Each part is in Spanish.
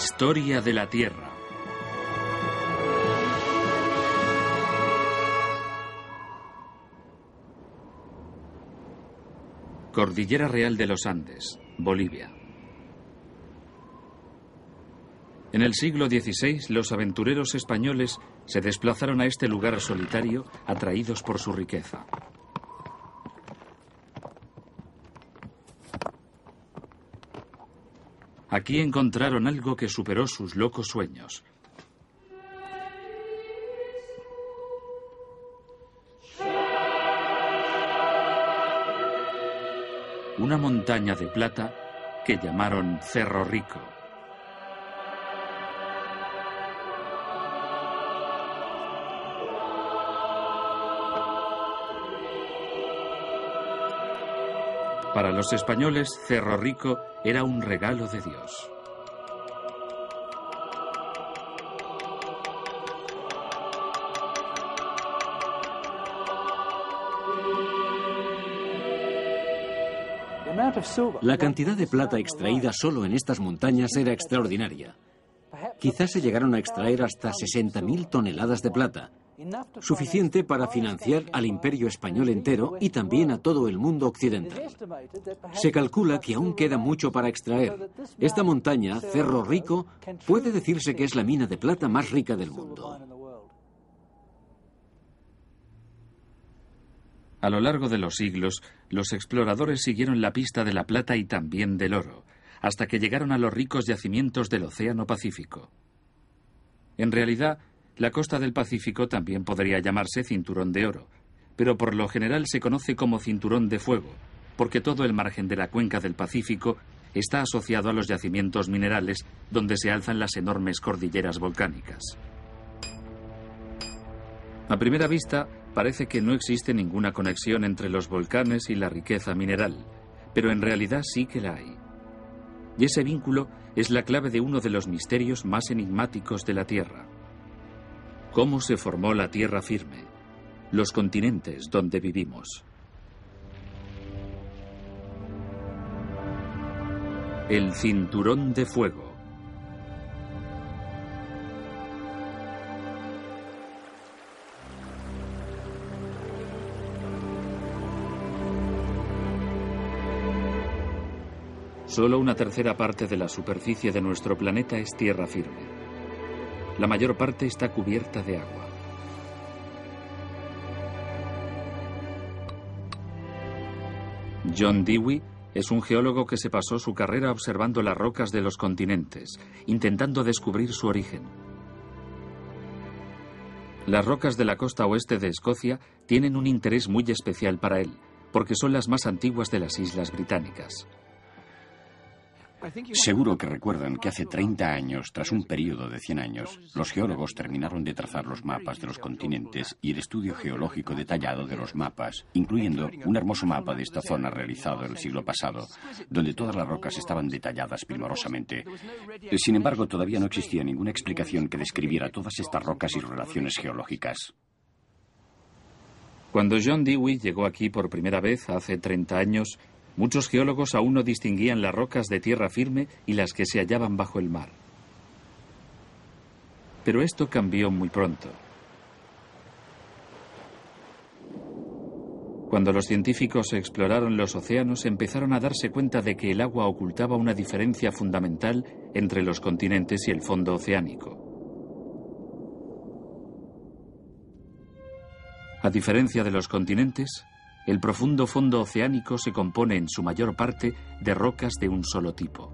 Historia de la Tierra. Cordillera Real de los Andes, Bolivia. En el siglo XVI, los aventureros españoles se desplazaron a este lugar solitario atraídos por su riqueza. Aquí encontraron algo que superó sus locos sueños. Una montaña de plata que llamaron Cerro Rico. Para los españoles, Cerro Rico era un regalo de Dios. La cantidad de plata extraída solo en estas montañas era extraordinaria. Quizás se llegaron a extraer hasta 60.000 toneladas de plata, suficiente para financiar al imperio español entero y también a todo el mundo occidental. Se calcula que aún queda mucho para extraer. Esta montaña, Cerro Rico, puede decirse que es la mina de plata más rica del mundo. A lo largo de los siglos, los exploradores siguieron la pista de la plata y también del oro, hasta que llegaron a los ricos yacimientos del Océano Pacífico. En realidad, la costa del Pacífico también podría llamarse cinturón de oro, pero por lo general se conoce como cinturón de fuego, porque todo el margen de la cuenca del Pacífico está asociado a los yacimientos minerales donde se alzan las enormes cordilleras volcánicas. A primera vista, parece que no existe ninguna conexión entre los volcanes y la riqueza mineral, pero en realidad sí que la hay. Y ese vínculo es la clave de uno de los misterios más enigmáticos de la Tierra. ¿Cómo se formó la Tierra firme? Los continentes donde vivimos. El cinturón de fuego. Solo una tercera parte de la superficie de nuestro planeta es tierra firme. La mayor parte está cubierta de agua. John Dewey es un geólogo que se pasó su carrera observando las rocas de los continentes, intentando descubrir su origen. Las rocas de la costa oeste de Escocia tienen un interés muy especial para él, porque son las más antiguas de las islas británicas. Seguro que recuerdan que hace 30 años, tras un periodo de 100 años, los geólogos terminaron de trazar los mapas de los continentes y el estudio geológico detallado de los mapas, incluyendo un hermoso mapa de esta zona realizado el siglo pasado, donde todas las rocas estaban detalladas primorosamente. Sin embargo, todavía no existía ninguna explicación que describiera todas estas rocas y relaciones geológicas. Cuando John Dewey llegó aquí por primera vez hace 30 años, Muchos geólogos aún no distinguían las rocas de tierra firme y las que se hallaban bajo el mar. Pero esto cambió muy pronto. Cuando los científicos exploraron los océanos empezaron a darse cuenta de que el agua ocultaba una diferencia fundamental entre los continentes y el fondo oceánico. A diferencia de los continentes, el profundo fondo oceánico se compone en su mayor parte de rocas de un solo tipo.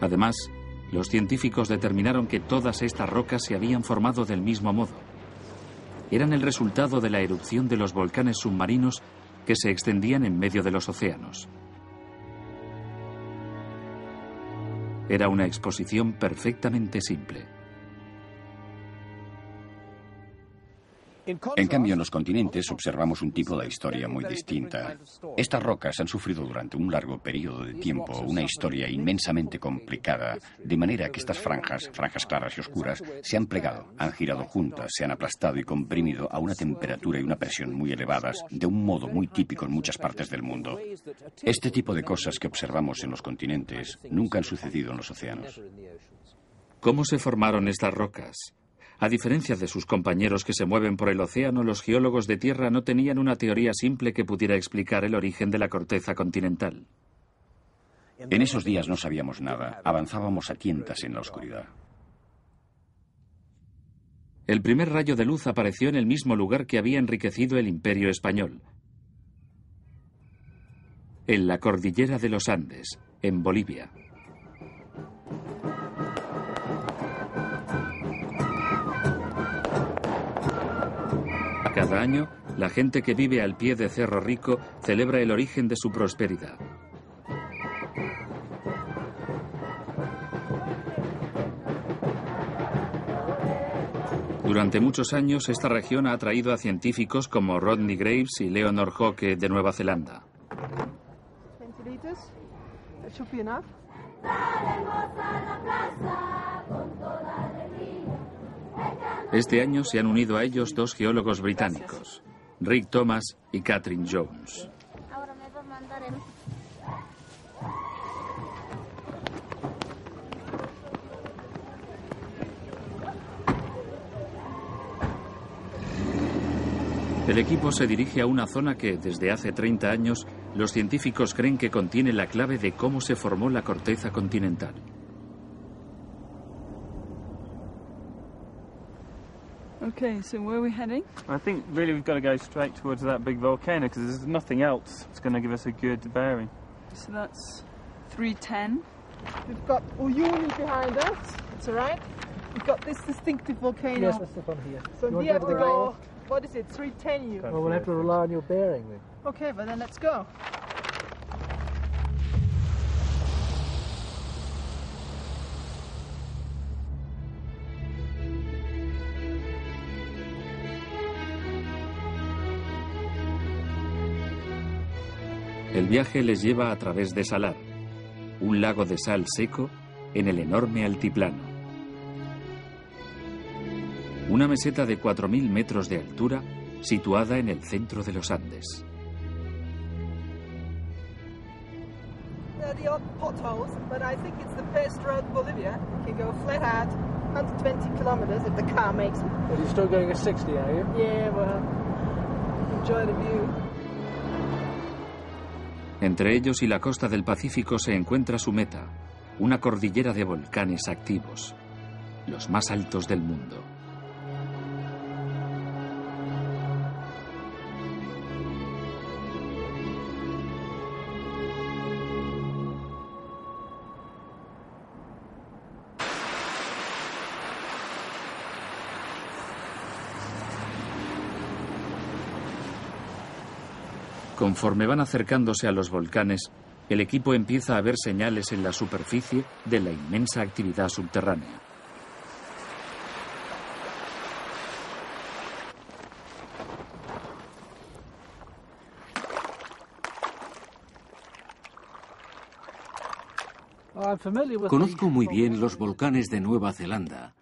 Además, los científicos determinaron que todas estas rocas se habían formado del mismo modo. Eran el resultado de la erupción de los volcanes submarinos que se extendían en medio de los océanos. Era una exposición perfectamente simple. En cambio, en los continentes observamos un tipo de historia muy distinta. Estas rocas han sufrido durante un largo periodo de tiempo una historia inmensamente complicada, de manera que estas franjas, franjas claras y oscuras, se han plegado, han girado juntas, se han aplastado y comprimido a una temperatura y una presión muy elevadas, de un modo muy típico en muchas partes del mundo. Este tipo de cosas que observamos en los continentes nunca han sucedido en los océanos. ¿Cómo se formaron estas rocas? A diferencia de sus compañeros que se mueven por el océano, los geólogos de tierra no tenían una teoría simple que pudiera explicar el origen de la corteza continental. En esos días no sabíamos nada, avanzábamos a tientas en la oscuridad. El primer rayo de luz apareció en el mismo lugar que había enriquecido el imperio español, en la cordillera de los Andes, en Bolivia. Cada año, la gente que vive al pie de Cerro Rico celebra el origen de su prosperidad. Durante muchos años, esta región ha atraído a científicos como Rodney Graves y Leonor Hocke de Nueva Zelanda. Este año se han unido a ellos dos geólogos británicos, Rick Thomas y Catherine Jones. El equipo se dirige a una zona que, desde hace 30 años, los científicos creen que contiene la clave de cómo se formó la corteza continental. Okay, so where are we heading? I think really we've got to go straight towards that big volcano because there's nothing else that's going to give us a good bearing. So that's 310. We've got oh, Uyuni behind us. It's all right. We've got this distinctive volcano. Yes, that's the one here. So You we have to to go go. What is it? 310 you. Well, we'll have to rely on your bearing then. Okay, but then let's go. El viaje les lleva a través de Salar, un lago de sal seco en el enorme altiplano. Una meseta de 4.000 metros de altura situada en el centro de los Andes. Entre ellos y la costa del Pacífico se encuentra su meta, una cordillera de volcanes activos, los más altos del mundo. Conforme van acercándose a los volcanes, el equipo empieza a ver señales en la superficie de la inmensa actividad subterránea. Conozco muy bien los volcanes de Nueva Zelanda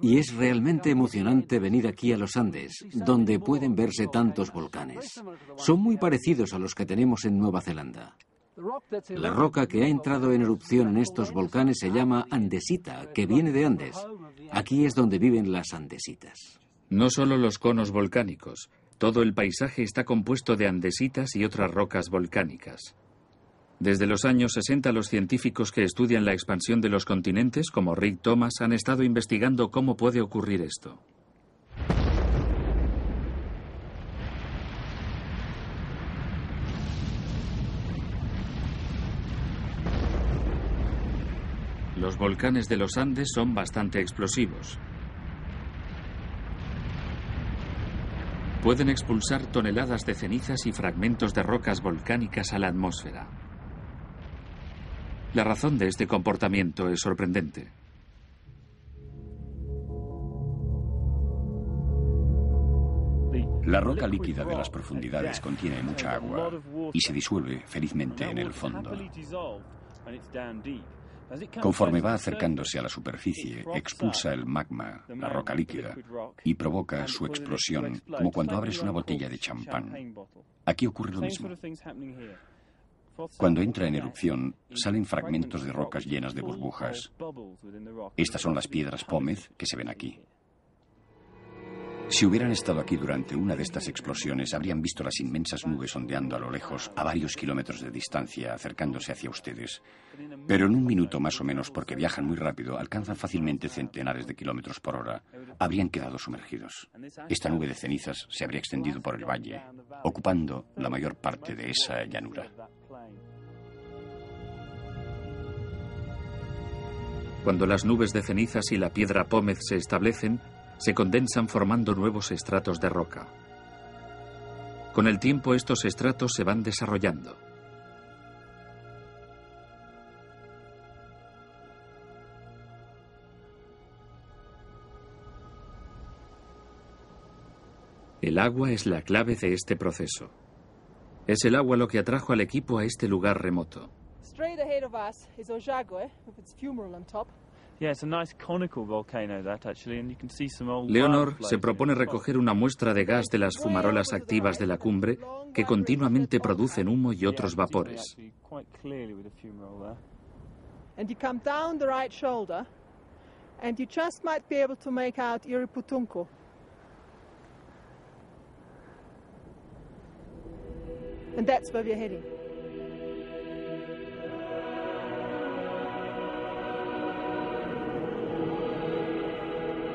y es realmente emocionante venir aquí a los Andes, donde pueden verse tantos volcanes. Son muy parecidos a los que tenemos en Nueva Zelanda. La roca que ha entrado en erupción en estos volcanes se llama andesita, que viene de Andes. Aquí es donde viven las andesitas. No solo los conos volcánicos, todo el paisaje está compuesto de andesitas y otras rocas volcánicas. Desde los años 60 los científicos que estudian la expansión de los continentes, como Rick Thomas, han estado investigando cómo puede ocurrir esto. Los volcanes de los Andes son bastante explosivos. Pueden expulsar toneladas de cenizas y fragmentos de rocas volcánicas a la atmósfera. La razón de este comportamiento es sorprendente. La roca líquida de las profundidades contiene mucha agua y se disuelve felizmente en el fondo. Conforme va acercándose a la superficie, expulsa el magma, la roca líquida, y provoca su explosión, como cuando abres una botella de champán. Aquí ocurre lo mismo. Cuando entra en erupción, salen fragmentos de rocas llenas de burbujas. Estas son las piedras pómez que se ven aquí. Si hubieran estado aquí durante una de estas explosiones, habrían visto las inmensas nubes ondeando a lo lejos, a varios kilómetros de distancia, acercándose hacia ustedes. Pero en un minuto más o menos, porque viajan muy rápido, alcanzan fácilmente centenares de kilómetros por hora, habrían quedado sumergidos. Esta nube de cenizas se habría extendido por el valle, ocupando la mayor parte de esa llanura. Cuando las nubes de cenizas y la piedra pómez se establecen, se condensan formando nuevos estratos de roca. Con el tiempo estos estratos se van desarrollando. El agua es la clave de este proceso. Es el agua lo que atrajo al equipo a este lugar remoto. Straight ahead of us is Ojagwe with its fumarole on top. Yeah, it's a nice conical volcano that actually, and you can see some old Leonor se propone recoger una muestra de gas de las fumarolas activas de la cumbre que continuamente producen humo y otros where vapores. And you come down the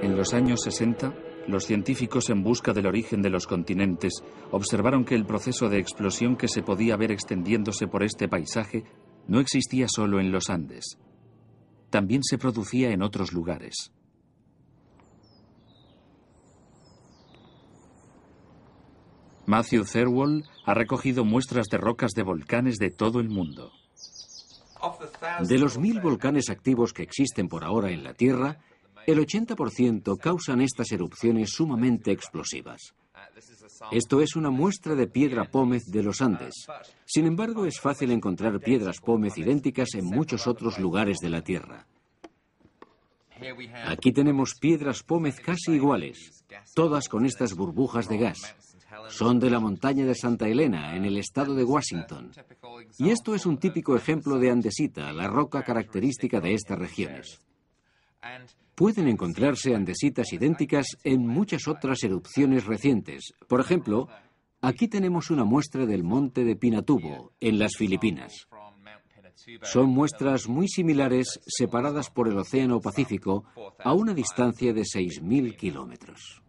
En los años 60, los científicos en busca del origen de los continentes observaron que el proceso de explosión que se podía ver extendiéndose por este paisaje no existía solo en los Andes. También se producía en otros lugares. Matthew Thirlwall ha recogido muestras de rocas de volcanes de todo el mundo. De los mil volcanes activos que existen por ahora en la Tierra, el 80% causan estas erupciones sumamente explosivas. Esto es una muestra de piedra pómez de los Andes. Sin embargo, es fácil encontrar piedras pómez idénticas en muchos otros lugares de la Tierra. Aquí tenemos piedras pómez casi iguales, todas con estas burbujas de gas. Son de la montaña de Santa Elena, en el estado de Washington. Y esto es un típico ejemplo de andesita, la roca característica de estas regiones. Pueden encontrarse andesitas idénticas en muchas otras erupciones recientes. Por ejemplo, aquí tenemos una muestra del monte de Pinatubo, en las Filipinas. Son muestras muy similares separadas por el Océano Pacífico a una distancia de 6.000 kilómetros.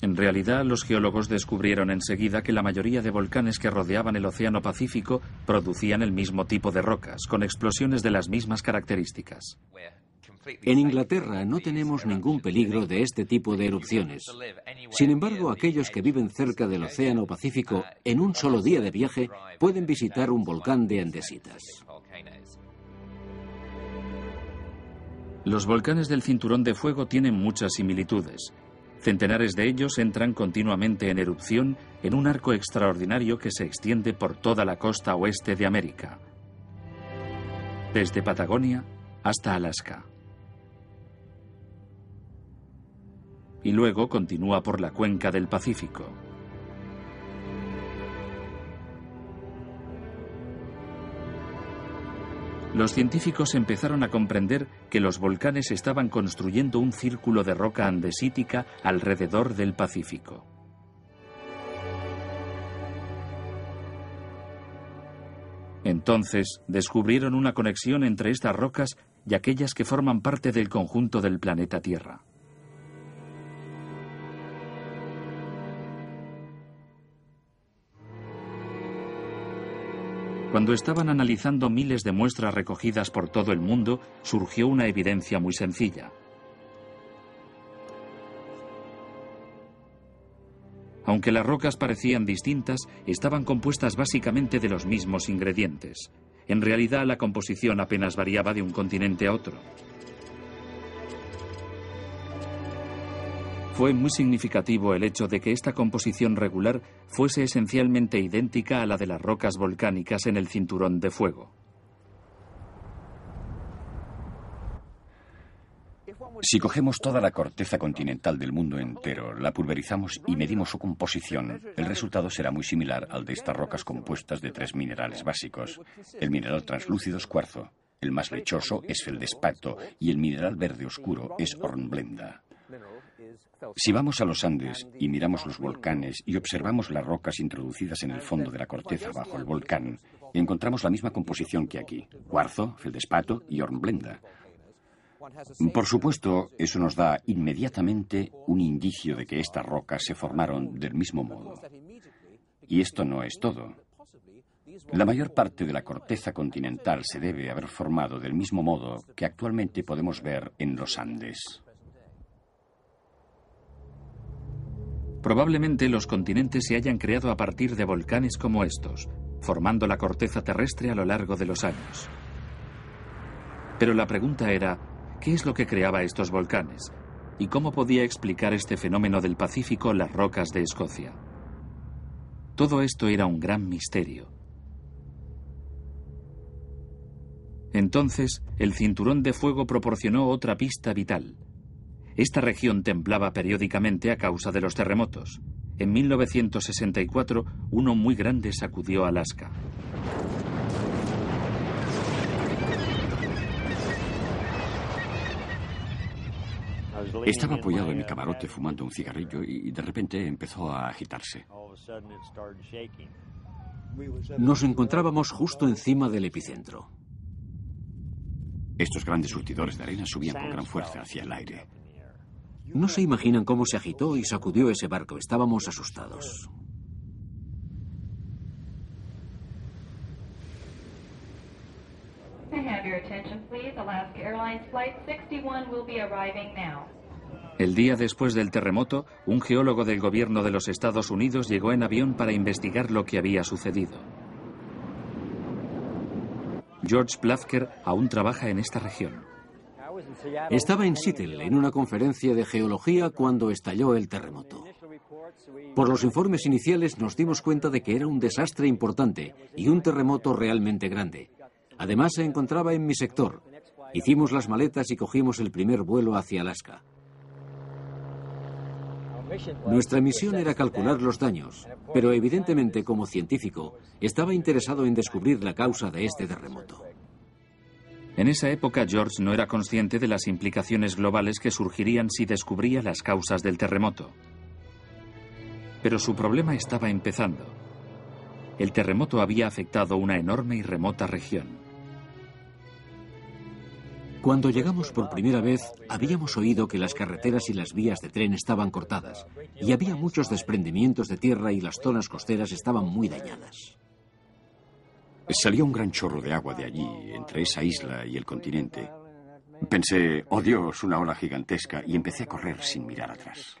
En realidad, los geólogos descubrieron enseguida que la mayoría de volcanes que rodeaban el Océano Pacífico producían el mismo tipo de rocas, con explosiones de las mismas características. En Inglaterra no tenemos ningún peligro de este tipo de erupciones. Sin embargo, aquellos que viven cerca del Océano Pacífico en un solo día de viaje pueden visitar un volcán de andesitas. Los volcanes del Cinturón de Fuego tienen muchas similitudes. Centenares de ellos entran continuamente en erupción en un arco extraordinario que se extiende por toda la costa oeste de América, desde Patagonia hasta Alaska. Y luego continúa por la cuenca del Pacífico. Los científicos empezaron a comprender que los volcanes estaban construyendo un círculo de roca andesítica alrededor del Pacífico. Entonces descubrieron una conexión entre estas rocas y aquellas que forman parte del conjunto del planeta Tierra. Cuando estaban analizando miles de muestras recogidas por todo el mundo, surgió una evidencia muy sencilla. Aunque las rocas parecían distintas, estaban compuestas básicamente de los mismos ingredientes. En realidad, la composición apenas variaba de un continente a otro. Fue muy significativo el hecho de que esta composición regular fuese esencialmente idéntica a la de las rocas volcánicas en el cinturón de fuego. Si cogemos toda la corteza continental del mundo entero, la pulverizamos y medimos su composición, el resultado será muy similar al de estas rocas compuestas de tres minerales básicos. El mineral translúcido es cuarzo, el más lechoso es feldespato y el mineral verde oscuro es hornblenda. Si vamos a los Andes y miramos los volcanes y observamos las rocas introducidas en el fondo de la corteza bajo el volcán, encontramos la misma composición que aquí, cuarzo, feldespato y hornblenda. Por supuesto, eso nos da inmediatamente un indicio de que estas rocas se formaron del mismo modo. Y esto no es todo. La mayor parte de la corteza continental se debe haber formado del mismo modo que actualmente podemos ver en los Andes. Probablemente los continentes se hayan creado a partir de volcanes como estos, formando la corteza terrestre a lo largo de los años. Pero la pregunta era, ¿qué es lo que creaba estos volcanes? ¿Y cómo podía explicar este fenómeno del Pacífico las rocas de Escocia? Todo esto era un gran misterio. Entonces, el cinturón de fuego proporcionó otra pista vital. Esta región temblaba periódicamente a causa de los terremotos. En 1964, uno muy grande sacudió Alaska. Estaba apoyado en mi camarote fumando un cigarrillo y de repente empezó a agitarse. Nos encontrábamos justo encima del epicentro. Estos grandes surtidores de arena subían con gran fuerza hacia el aire. No se imaginan cómo se agitó y sacudió ese barco. Estábamos asustados. El día después del terremoto, un geólogo del gobierno de los Estados Unidos llegó en avión para investigar lo que había sucedido. George Plafker aún trabaja en esta región. Estaba en Seattle en una conferencia de geología cuando estalló el terremoto. Por los informes iniciales nos dimos cuenta de que era un desastre importante y un terremoto realmente grande. Además se encontraba en mi sector. Hicimos las maletas y cogimos el primer vuelo hacia Alaska. Nuestra misión era calcular los daños, pero evidentemente como científico estaba interesado en descubrir la causa de este terremoto. En esa época George no era consciente de las implicaciones globales que surgirían si descubría las causas del terremoto. Pero su problema estaba empezando. El terremoto había afectado una enorme y remota región. Cuando llegamos por primera vez, habíamos oído que las carreteras y las vías de tren estaban cortadas y había muchos desprendimientos de tierra y las zonas costeras estaban muy dañadas. Salió un gran chorro de agua de allí, entre esa isla y el continente. Pensé, oh Dios, una ola gigantesca, y empecé a correr sin mirar atrás.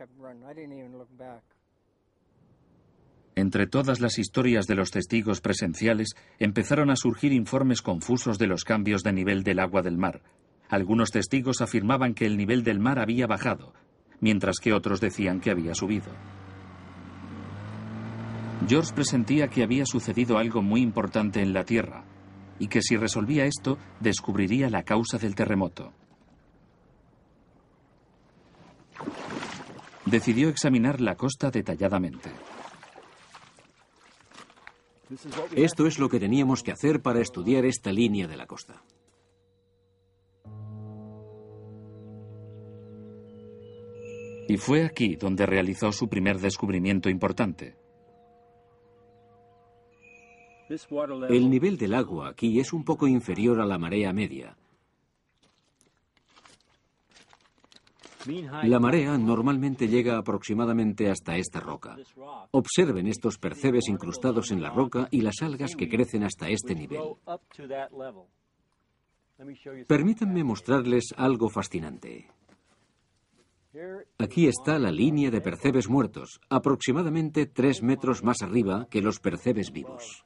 Entre todas las historias de los testigos presenciales, empezaron a surgir informes confusos de los cambios de nivel del agua del mar. Algunos testigos afirmaban que el nivel del mar había bajado, mientras que otros decían que había subido. George presentía que había sucedido algo muy importante en la Tierra y que si resolvía esto descubriría la causa del terremoto. Decidió examinar la costa detalladamente. Esto es lo que teníamos que hacer para estudiar esta línea de la costa. Y fue aquí donde realizó su primer descubrimiento importante. El nivel del agua aquí es un poco inferior a la marea media. La marea normalmente llega aproximadamente hasta esta roca. Observen estos percebes incrustados en la roca y las algas que crecen hasta este nivel. Permítanme mostrarles algo fascinante. Aquí está la línea de percebes muertos, aproximadamente tres metros más arriba que los percebes vivos.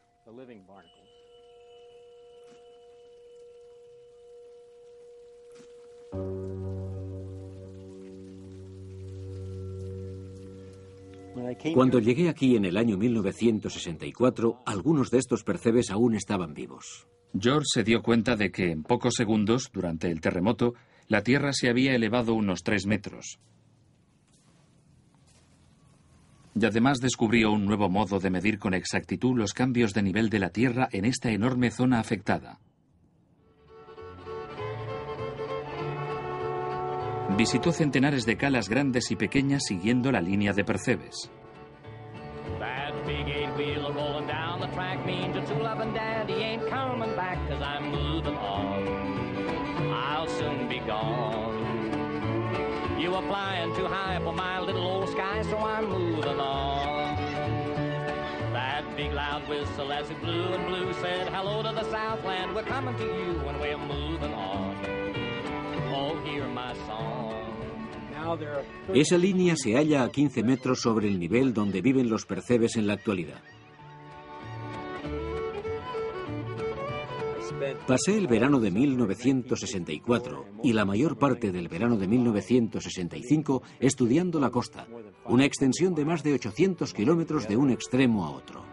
Cuando llegué aquí en el año 1964, algunos de estos percebes aún estaban vivos. George se dio cuenta de que en pocos segundos, durante el terremoto, la Tierra se había elevado unos tres metros. Y además descubrió un nuevo modo de medir con exactitud los cambios de nivel de la Tierra en esta enorme zona afectada. Visitó centenares de calas grandes y pequeñas siguiendo la línea de percebes. Big loud whistle as it blew and blew said, Hello to the Southland, we're coming to you and we're moving on. Esa línea se halla a 15 metros sobre el nivel donde viven los percebes en la actualidad. Pasé el verano de 1964 y la mayor parte del verano de 1965 estudiando la costa, una extensión de más de 800 kilómetros de un extremo a otro.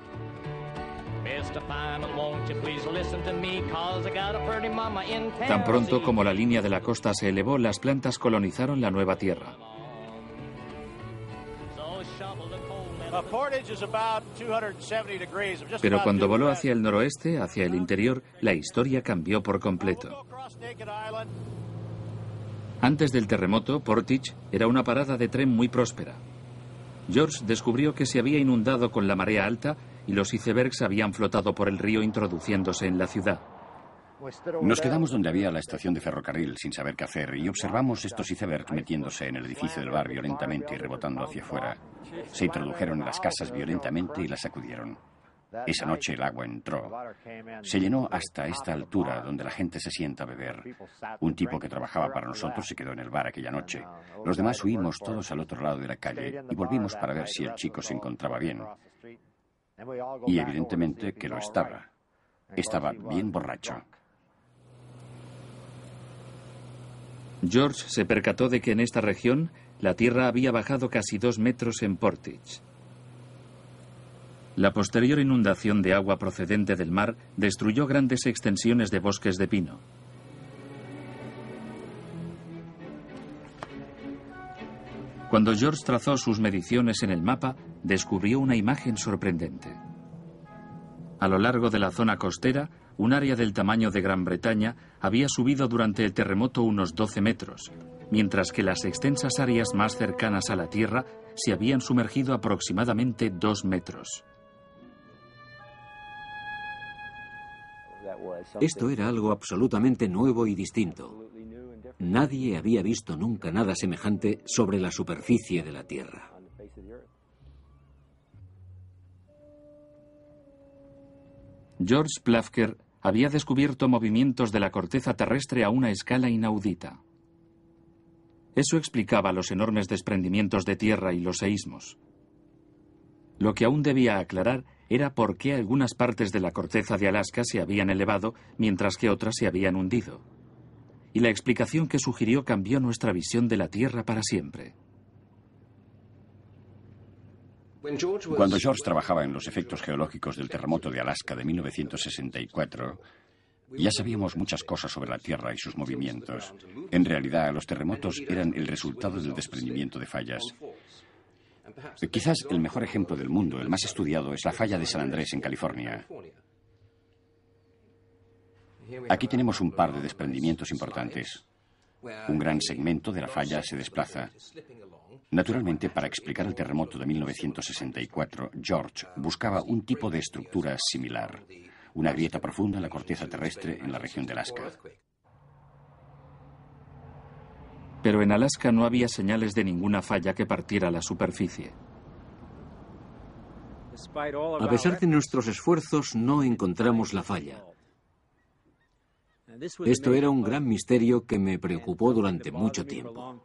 Tan pronto como la línea de la costa se elevó, las plantas colonizaron la nueva Tierra. So shovel the coal in Portage is about 270 degrees. of just Pero cuando voló hacia el noroeste, hacia el interior, la historia cambió por completo. Antes del terremoto, Portage era una parada de tren muy próspera. George descubrió que se había inundado con la marea alta y los icebergs habían flotado por el río introduciéndose en la ciudad. Nos quedamos donde había la estación de ferrocarril sin saber qué hacer y observamos estos icebergs metiéndose en el edificio del bar violentamente y rebotando hacia afuera. Se introdujeron en las casas violentamente y las sacudieron. Esa noche el agua entró. Se llenó hasta esta altura donde la gente se sienta a beber. Un tipo que trabajaba para nosotros se quedó en el bar aquella noche. Los demás huimos todos al otro lado de la calle y volvimos para ver si el chico se encontraba bien. Y evidentemente que lo estaba. Estaba bien borracho. George se percató de que en esta región la tierra había bajado casi dos metros en Portage. La posterior inundación de agua procedente del mar destruyó grandes extensiones de bosques de pino. Cuando George trazó sus mediciones en el mapa, descubrió una imagen sorprendente. A lo largo de la zona costera, un área del tamaño de Gran Bretaña había subido durante el terremoto unos 12 metros, mientras que las extensas áreas más cercanas a la Tierra se habían sumergido aproximadamente 2 metros. Esto era algo absolutamente nuevo y distinto. Nadie había visto nunca nada semejante sobre la superficie de la Tierra. George Plafker había descubierto movimientos de la corteza terrestre a una escala inaudita. Eso explicaba los enormes desprendimientos de tierra y los seísmos. Lo que aún debía aclarar era por qué algunas partes de la corteza de Alaska se habían elevado mientras que otras se habían hundido. Y la explicación que sugirió cambió nuestra visión de la Tierra para siempre. Cuando George trabajaba en los efectos geológicos del terremoto de Alaska de 1964, ya sabíamos muchas cosas sobre la Tierra y sus movimientos. En realidad, los terremotos eran el resultado del desprendimiento de fallas. Quizás el mejor ejemplo del mundo, el más estudiado, es la falla de San Andrés en California. Aquí tenemos un par de desprendimientos importantes. Un gran segmento de la falla se desplaza. Naturalmente, para explicar el terremoto de 1964, George buscaba un tipo de estructura similar, una grieta profunda en la corteza terrestre en la región de Alaska. Pero en Alaska no había señales de ninguna falla que partiera la superficie. A pesar de nuestros esfuerzos, no encontramos la falla. Esto era un gran misterio que me preocupó durante mucho tiempo.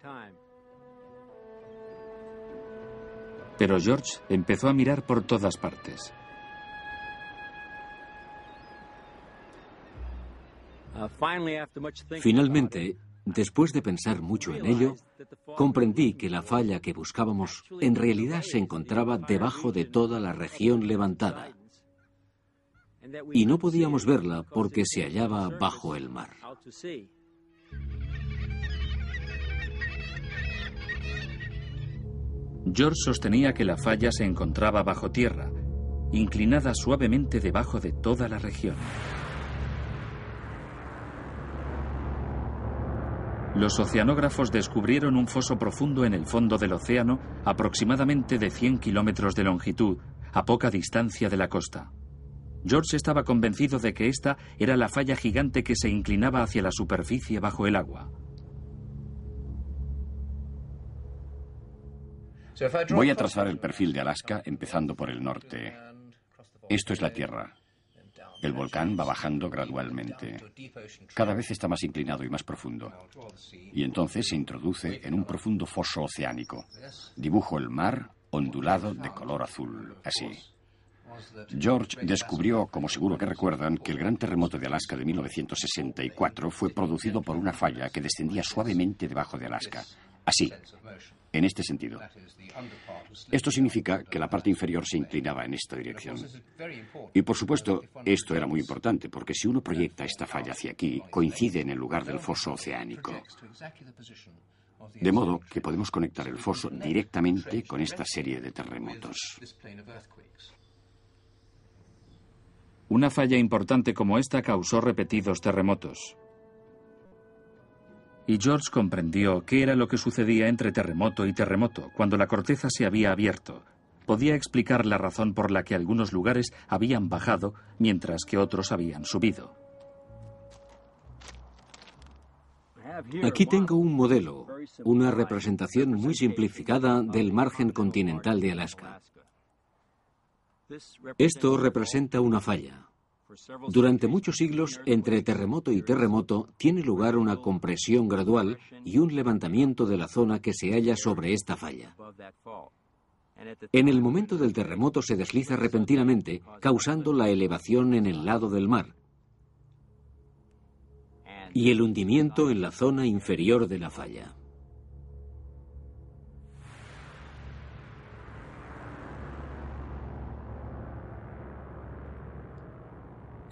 Pero George empezó a mirar por todas partes. Finalmente, después de pensar mucho en ello, comprendí que la falla que buscábamos en realidad se encontraba debajo de toda la región levantada y no podíamos verla porque se hallaba bajo el mar. George sostenía que la falla se encontraba bajo tierra, inclinada suavemente debajo de toda la región. Los oceanógrafos descubrieron un foso profundo en el fondo del océano, aproximadamente de 100 kilómetros de longitud, a poca distancia de la costa. George estaba convencido de que esta era la falla gigante que se inclinaba hacia la superficie bajo el agua. Voy a trazar el perfil de Alaska empezando por el norte. Esto es la Tierra. El volcán va bajando gradualmente. Cada vez está más inclinado y más profundo. Y entonces se introduce en un profundo foso oceánico. Dibujo el mar ondulado de color azul, así. George descubrió, como seguro que recuerdan, que el gran terremoto de Alaska de 1964 fue producido por una falla que descendía suavemente debajo de Alaska. Así, en este sentido. Esto significa que la parte inferior se inclinaba en esta dirección. Y por supuesto, esto era muy importante, porque si uno proyecta esta falla hacia aquí, coincide en el lugar del foso oceánico. De modo que podemos conectar el foso directamente con esta serie de terremotos. Una falla importante como esta causó repetidos terremotos y George comprendió qué era lo que sucedía entre terremoto y terremoto cuando la corteza se había abierto. Podía explicar la razón por la que algunos lugares habían bajado mientras que otros habían subido. Aquí tengo un modelo, una representación muy simplificada del margen continental de Alaska. Esto representa una falla, durante muchos siglos, entre terremoto y terremoto, tiene lugar una compresión gradual y un levantamiento de la zona que se halla sobre esta falla. En el momento del terremoto se desliza repentinamente, causando la elevación en el lado del mar y el hundimiento en la zona inferior de la falla.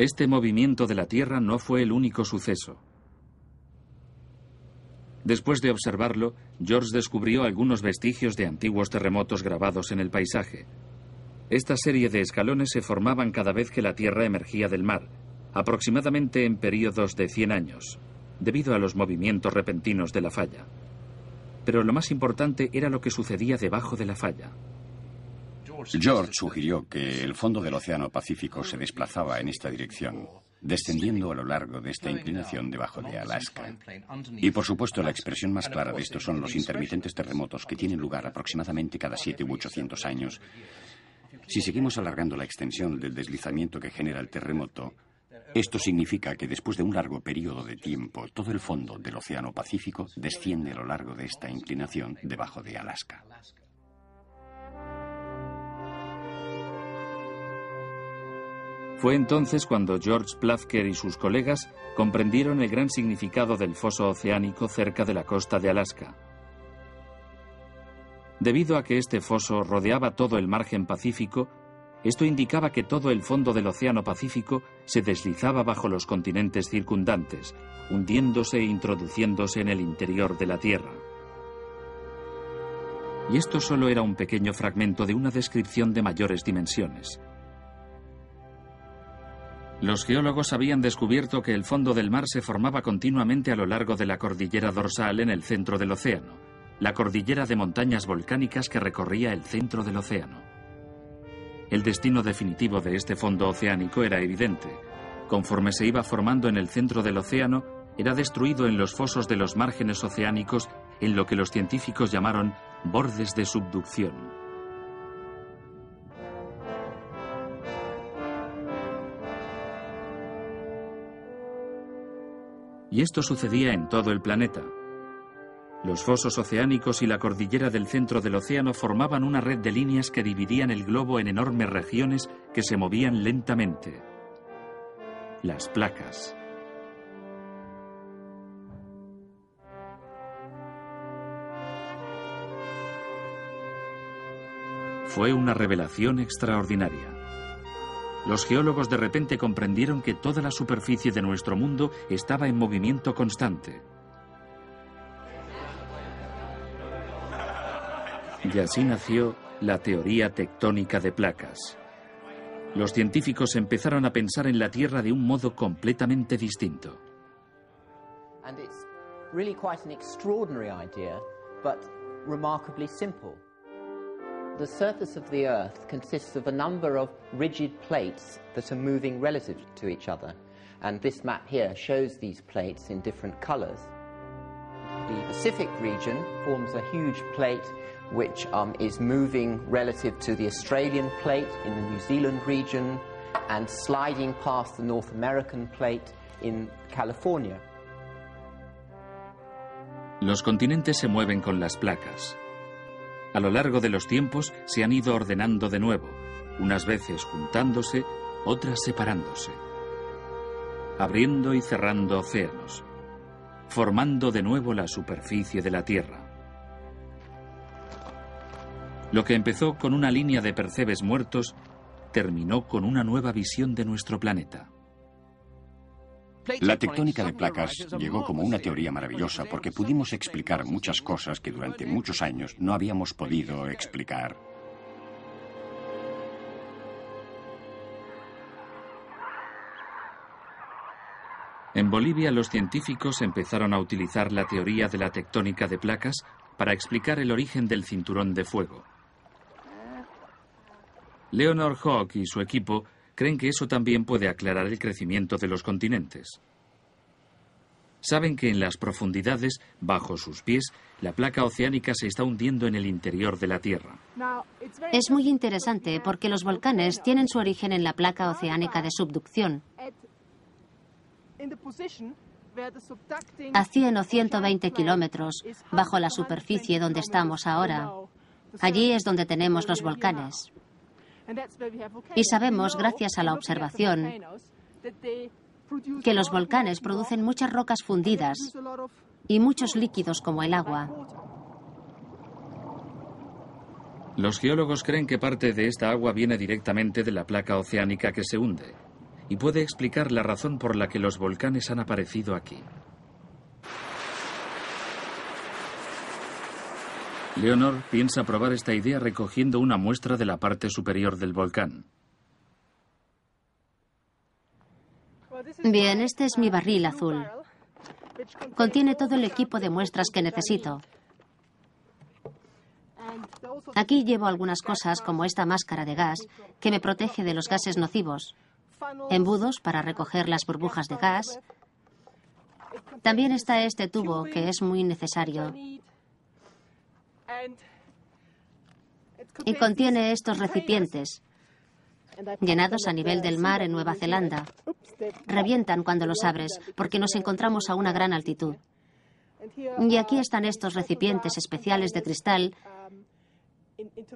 Este movimiento de la Tierra no fue el único suceso. Después de observarlo, George descubrió algunos vestigios de antiguos terremotos grabados en el paisaje. Esta serie de escalones se formaban cada vez que la Tierra emergía del mar, aproximadamente en periodos de 100 años, debido a los movimientos repentinos de la falla. Pero lo más importante era lo que sucedía debajo de la falla. George sugirió que el fondo del Océano Pacífico se desplazaba en esta dirección, descendiendo a lo largo de esta inclinación debajo de Alaska. Y por supuesto, la expresión más clara de esto son los intermitentes terremotos que tienen lugar aproximadamente cada siete u 800 años. Si seguimos alargando la extensión del deslizamiento que genera el terremoto, esto significa que después de un largo periodo de tiempo, todo el fondo del Océano Pacífico desciende a lo largo de esta inclinación debajo de Alaska. Fue entonces cuando George Plafker y sus colegas comprendieron el gran significado del foso oceánico cerca de la costa de Alaska. Debido a que este foso rodeaba todo el margen pacífico, esto indicaba que todo el fondo del Océano Pacífico se deslizaba bajo los continentes circundantes, hundiéndose e introduciéndose en el interior de la Tierra. Y esto solo era un pequeño fragmento de una descripción de mayores dimensiones. Los geólogos habían descubierto que el fondo del mar se formaba continuamente a lo largo de la cordillera dorsal en el centro del océano, la cordillera de montañas volcánicas que recorría el centro del océano. El destino definitivo de este fondo oceánico era evidente. Conforme se iba formando en el centro del océano, era destruido en los fosos de los márgenes oceánicos en lo que los científicos llamaron bordes de subducción. y esto sucedía en todo el planeta. Los fosos oceánicos y la cordillera del centro del océano formaban una red de líneas que dividían el globo en enormes regiones que se movían lentamente. Las placas. Fue una revelación extraordinaria. Los geólogos de repente comprendieron que toda la superficie de nuestro mundo estaba en movimiento constante. Y así nació la teoría tectónica de placas. Los científicos empezaron a pensar en la Tierra de un modo completamente distinto. Simple. The surface of the Earth consists of a number of rigid plates that are moving relative to each other. And this map here shows these plates in different colors. The Pacific region forms a huge plate which um, is moving relative to the Australian plate in the New Zealand region and sliding past the North American plate in California. Los continentes se mueven con las placas. A lo largo de los tiempos se han ido ordenando de nuevo, unas veces juntándose, otras separándose, abriendo y cerrando océanos, formando de nuevo la superficie de la Tierra. Lo que empezó con una línea de percebes muertos terminó con una nueva visión de nuestro planeta. La tectónica de placas llegó como una teoría maravillosa porque pudimos explicar muchas cosas que durante muchos años no habíamos podido explicar. En Bolivia los científicos empezaron a utilizar la teoría de la tectónica de placas para explicar el origen del cinturón de fuego. Leonard Hawke y su equipo creen que eso también puede aclarar el crecimiento de los continentes. Saben que en las profundidades, bajo sus pies, la placa oceánica se está hundiendo en el interior de la Tierra. Es muy interesante porque los volcanes tienen su origen en la placa oceánica de subducción. A 100 o 120 kilómetros bajo la superficie donde estamos ahora. Allí es donde tenemos los volcanes. Y sabemos, gracias a la observación, que los volcanes producen muchas rocas fundidas y muchos líquidos como el agua. Los geólogos creen que parte de esta agua viene directamente de la placa oceánica que se hunde y puede explicar la razón por la que los volcanes han aparecido aquí. Leonor piensa probar esta idea recogiendo una muestra de la parte superior del volcán. Bien, este es mi barril azul. Contiene todo el equipo de muestras que necesito. Aquí llevo algunas cosas como esta máscara de gas que me protege de los gases nocivos, embudos para recoger las burbujas de gas. También está este tubo que es muy necesario y contiene estos recipientes llenados a nivel del mar en Nueva Zelanda. Revientan cuando los abres porque nos encontramos a una gran altitud. Y aquí están estos recipientes especiales de cristal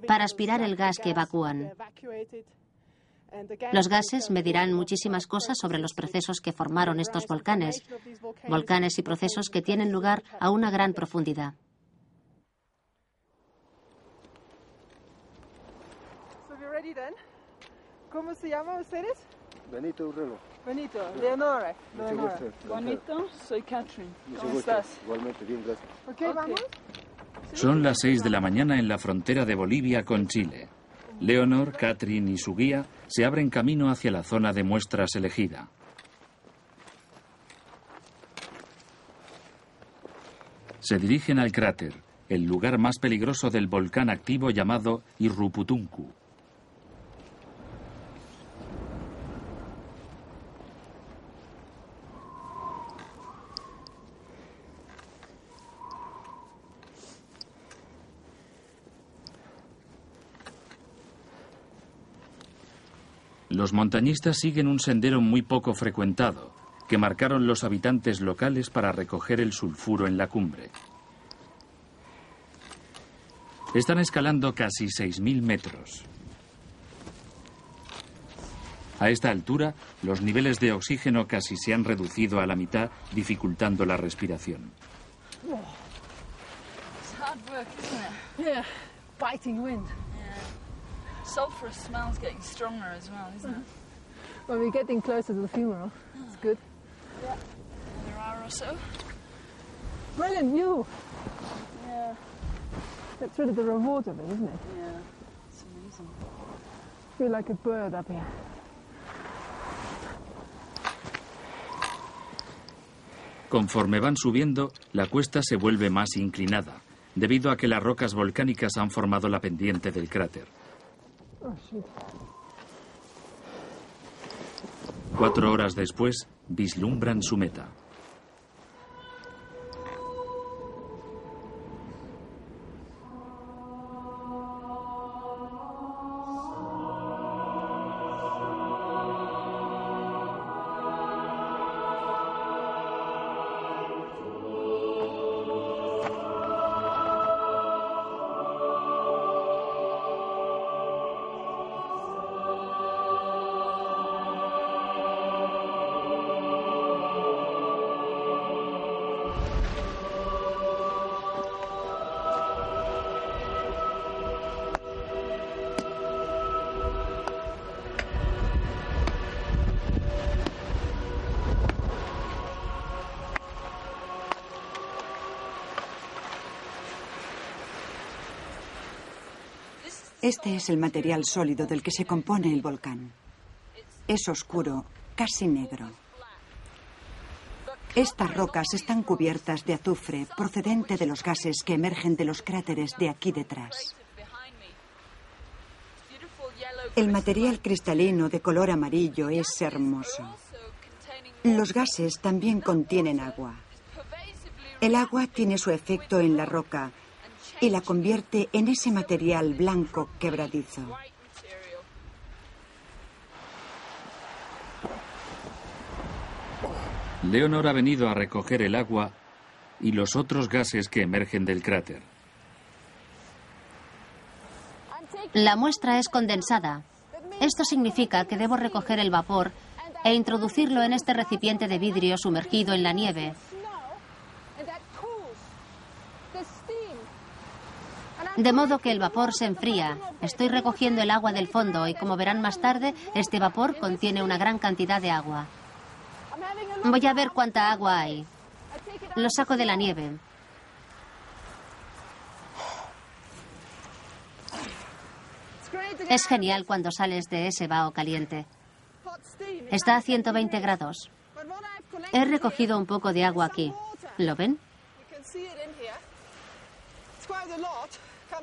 para aspirar el gas que evacúan. Los gases medirán muchísimas cosas sobre los procesos que formaron estos volcanes, volcanes y procesos que tienen lugar a una gran profundidad. ¿Cómo se llaman ustedes? Benito Urrelo. Benito, Leonora. Mucho Leonora. gusto. Bonito, soy Catherine. Mucho ¿Cómo gusto. estás? Igualmente, bien, gracias. Ok, vamos. Son las 6 de la mañana en la frontera de Bolivia con Chile. Leonor, Catherine y su guía se abren camino hacia la zona de muestras elegida. Se dirigen al cráter, el lugar más peligroso del volcán activo llamado Irruputunku. Los montañistas siguen un sendero muy poco frecuentado, que marcaron los habitantes locales para recoger el sulfuro en la cumbre. Están escalando casi 6.000 metros. A esta altura, los niveles de oxígeno casi se han reducido a la mitad, dificultando la respiración. Wind. Sulphurous smell's getting stronger as well, isn't it? Well, we're getting closer to the funeral. It's good. Yeah. Another hour or so. Brilliant view. Yeah. That's really the reward of it, isn't it? Yeah. It's amazing. Feel like a bird up here. Conforme van subiendo, la cuesta se vuelve más inclinada, debido a que las rocas volcánicas han formado la pendiente del cráter. Cuatro horas después, vislumbran su meta. Este es el material sólido del que se compone el volcán. Es oscuro, casi negro. Estas rocas están cubiertas de azufre procedente de los gases que emergen de los cráteres de aquí detrás. El material cristalino de color amarillo es hermoso. Los gases también contienen agua. El agua tiene su efecto en la roca y la convierte en ese material blanco quebradizo. Leonor ha venido a recoger el agua y los otros gases que emergen del cráter. La muestra es condensada. Esto significa que debo recoger el vapor e introducirlo en este recipiente de vidrio sumergido en la nieve. De modo que el vapor se enfría. Estoy recogiendo el agua del fondo y como verán más tarde, este vapor contiene una gran cantidad de agua. Voy a ver cuánta agua hay. Lo saco de la nieve. Es genial cuando sales de ese vaho caliente. Está a 120 grados. He recogido un poco de agua aquí. ¿Lo ven?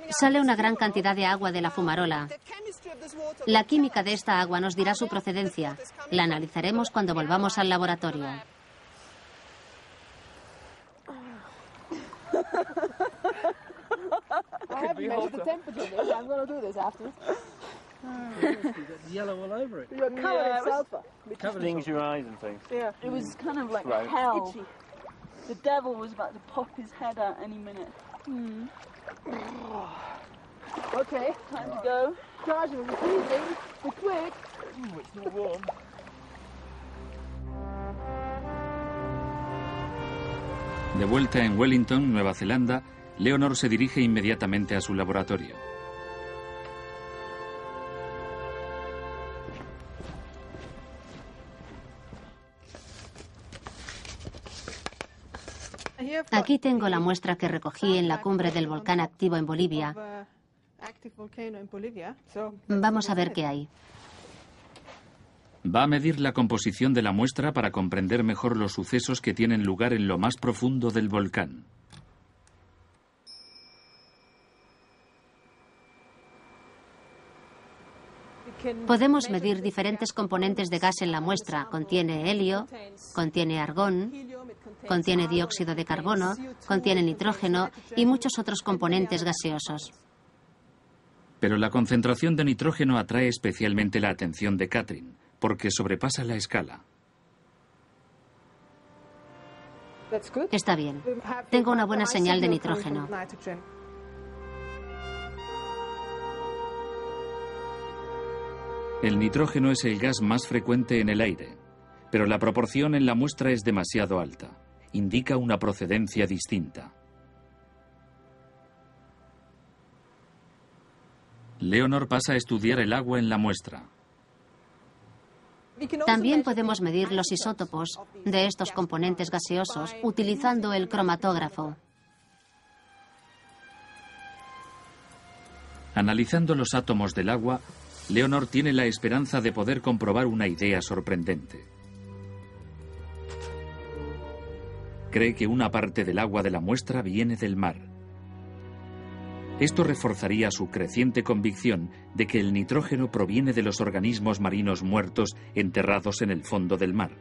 Sale una gran cantidad de agua de la fumarola. La química de esta agua nos dirá su procedencia. La analizaremos cuando volvamos al laboratorio. Okay. Time to go. Charging with the freezing. Be quick. Ooh, it's not warm. De vuelta en Wellington, Nueva Zelanda, Leonor se dirige inmediatamente a su laboratorio. Aquí tengo la muestra que recogí en la cumbre del volcán activo en Bolivia. Vamos a ver qué hay. Va a medir la composición de la muestra para comprender mejor los sucesos que tienen lugar en lo más profundo del volcán. Podemos medir diferentes componentes de gas en la muestra. Contiene helio, contiene argón, contiene dióxido de carbono, contiene nitrógeno y muchos otros componentes gaseosos. Pero la concentración de nitrógeno atrae especialmente la atención de Catherine, porque sobrepasa la escala. Está bien. Tengo una buena señal de nitrógeno. El nitrógeno es el gas más frecuente en el aire, pero la proporción en la muestra es demasiado alta. Indica una procedencia distinta. Leonor pasa a estudiar el agua en la muestra. También podemos medir los isótopos de estos componentes gaseosos utilizando el cromatógrafo. Analizando los átomos del agua, Leonor tiene la esperanza de poder comprobar una idea sorprendente. Cree que una parte del agua de la muestra viene del mar. Esto reforzaría su creciente convicción de que el nitrógeno proviene de los organismos marinos muertos enterrados en el fondo del mar.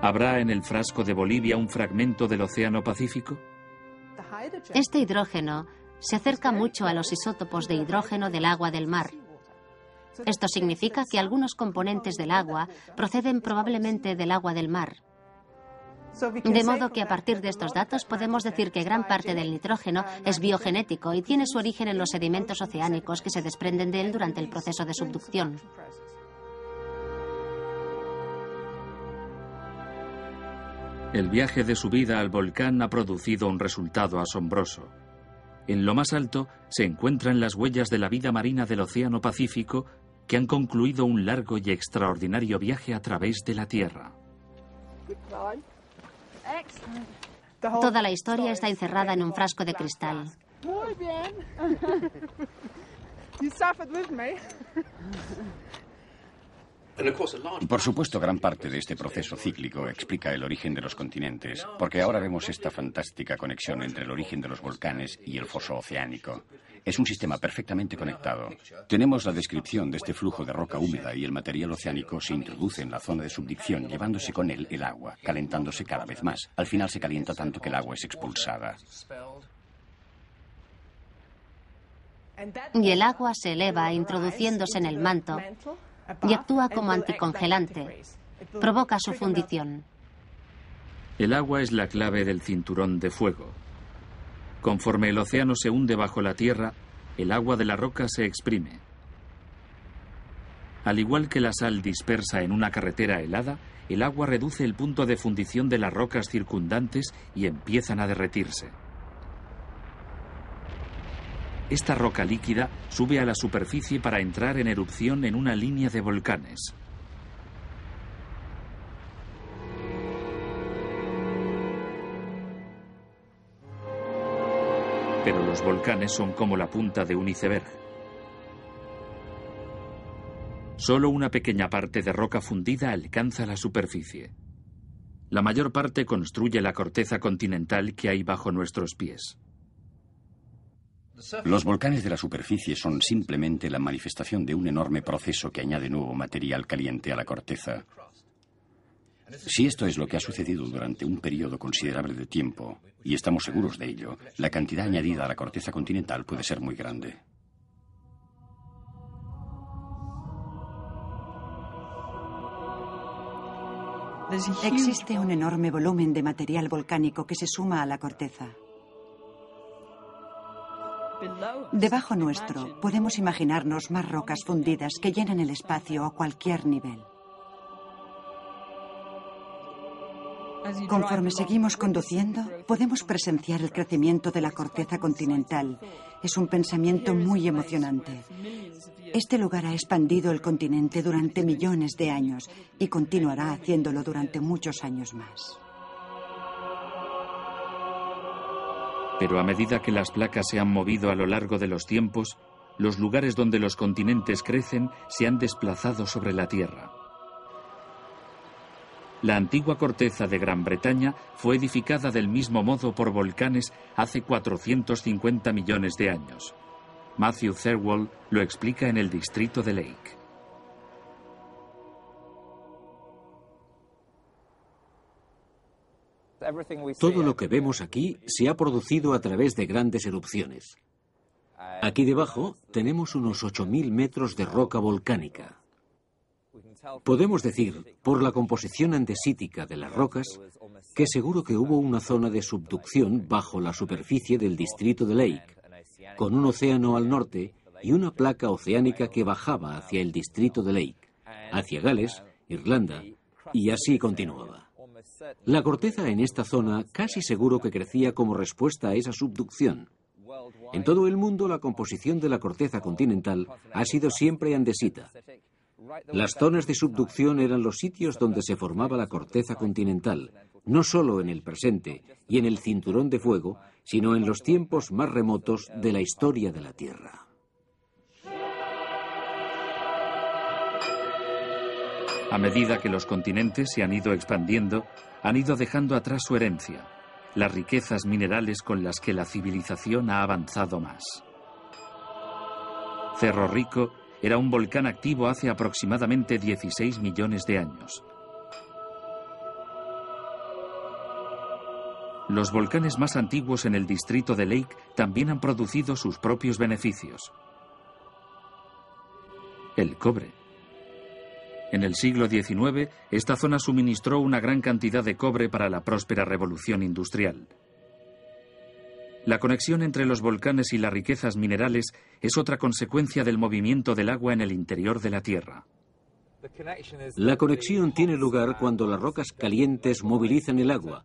¿Habrá en el frasco de Bolivia un fragmento del Océano Pacífico? Este hidrógeno se acerca mucho a los isótopos de hidrógeno del agua del mar. Esto significa que algunos componentes del agua proceden probablemente del agua del mar. De modo que a partir de estos datos podemos decir que gran parte del nitrógeno es biogenético y tiene su origen en los sedimentos oceánicos que se desprenden de él durante el proceso de subducción. El viaje de subida al volcán ha producido un resultado asombroso. En lo más alto se encuentran las huellas de la vida marina del Océano Pacífico que han concluido un largo y extraordinario viaje a través de la Tierra. Toda la historia está encerrada en un frasco de cristal. Muy bien. Por supuesto, gran parte de este proceso cíclico explica el origen de los continentes, porque ahora vemos esta fantástica conexión entre el origen de los volcanes y el foso oceánico. Es un sistema perfectamente conectado. Tenemos la descripción de este flujo de roca húmeda y el material oceánico se introduce en la zona de subdicción, llevándose con él el agua, calentándose cada vez más. Al final se calienta tanto que el agua es expulsada. Y el agua se eleva introduciéndose en el manto y actúa como anticongelante. Provoca su fundición. El agua es la clave del cinturón de fuego. Conforme el océano se hunde bajo la tierra, el agua de la roca se exprime. Al igual que la sal dispersa en una carretera helada, el agua reduce el punto de fundición de las rocas circundantes y empiezan a derretirse. Esta roca líquida sube a la superficie para entrar en erupción en una línea de volcanes. Pero los volcanes son como la punta de un iceberg. Solo una pequeña parte de roca fundida alcanza la superficie. La mayor parte construye la corteza continental que hay bajo nuestros pies. Los volcanes de la superficie son simplemente la manifestación de un enorme proceso que añade nuevo material caliente a la corteza. Si esto es lo que ha sucedido durante un periodo considerable de tiempo, y estamos seguros de ello, la cantidad añadida a la corteza continental puede ser muy grande. Existe un enorme volumen de material volcánico que se suma a la corteza. Debajo nuestro podemos imaginarnos más rocas fundidas que llenan el espacio a cualquier nivel. Conforme seguimos conduciendo, podemos presenciar el crecimiento de la corteza continental. Es un pensamiento muy emocionante. Este lugar ha expandido el continente durante millones de años y continuará haciéndolo durante muchos años más. Pero a medida que las placas se han movido a lo largo de los tiempos, los lugares donde los continentes crecen se han desplazado sobre la Tierra. La antigua corteza de Gran Bretaña fue edificada del mismo modo por volcanes hace 450 millones de años. Matthew Thirlwall lo explica en el distrito de Lake. Todo lo que vemos aquí se ha producido a través de grandes erupciones. Aquí debajo tenemos unos 8.000 metros de roca volcánica. Podemos decir, por la composición andesítica de las rocas, que seguro que hubo una zona de subducción bajo la superficie del distrito de Lake, con un océano al norte y una placa oceánica que bajaba hacia el distrito de Lake, hacia Gales, Irlanda, y así continuaba. La corteza en esta zona casi seguro que crecía como respuesta a esa subducción. En todo el mundo la composición de la corteza continental ha sido siempre andesita. Las zonas de subducción eran los sitios donde se formaba la corteza continental, no solo en el presente y en el cinturón de fuego, sino en los tiempos más remotos de la historia de la Tierra. A medida que los continentes se han ido expandiendo, han ido dejando atrás su herencia, las riquezas minerales con las que la civilización ha avanzado más. Cerro Rico era un volcán activo hace aproximadamente 16 millones de años. Los volcanes más antiguos en el distrito de Lake también han producido sus propios beneficios. El cobre. En el siglo XIX, esta zona suministró una gran cantidad de cobre para la próspera revolución industrial. La conexión entre los volcanes y las riquezas minerales es otra consecuencia del movimiento del agua en el interior de la Tierra. La conexión tiene lugar cuando las rocas calientes movilizan el agua,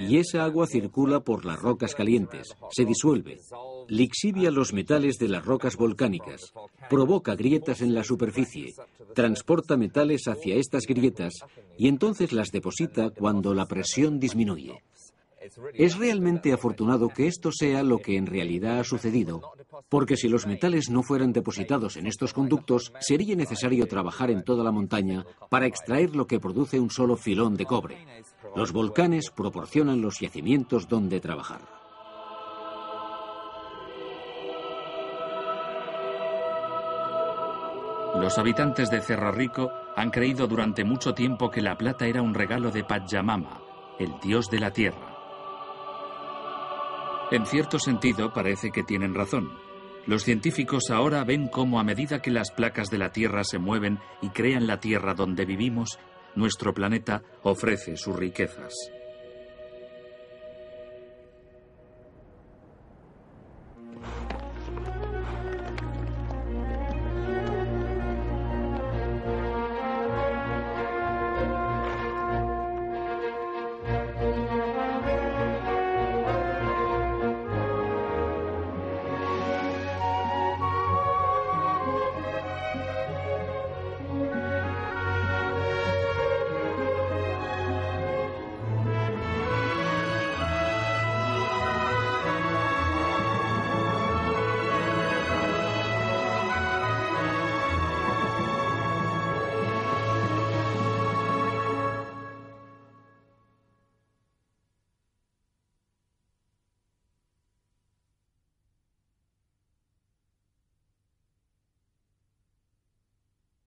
y esa agua circula por las rocas calientes, se disuelve, lixivia los metales de las rocas volcánicas, provoca grietas en la superficie, transporta metales hacia estas grietas y entonces las deposita cuando la presión disminuye. Es realmente afortunado que esto sea lo que en realidad ha sucedido, porque si los metales no fueran depositados en estos conductos, sería necesario trabajar en toda la montaña para extraer lo que produce un solo filón de cobre. Los volcanes proporcionan los yacimientos donde trabajar. Los habitantes de Cerro Rico han creído durante mucho tiempo que la plata era un regalo de Pachamama, el dios de la tierra. En cierto sentido, parece que tienen razón. Los científicos ahora ven cómo a medida que las placas de la Tierra se mueven y crean la Tierra donde vivimos, nuestro planeta ofrece sus riquezas.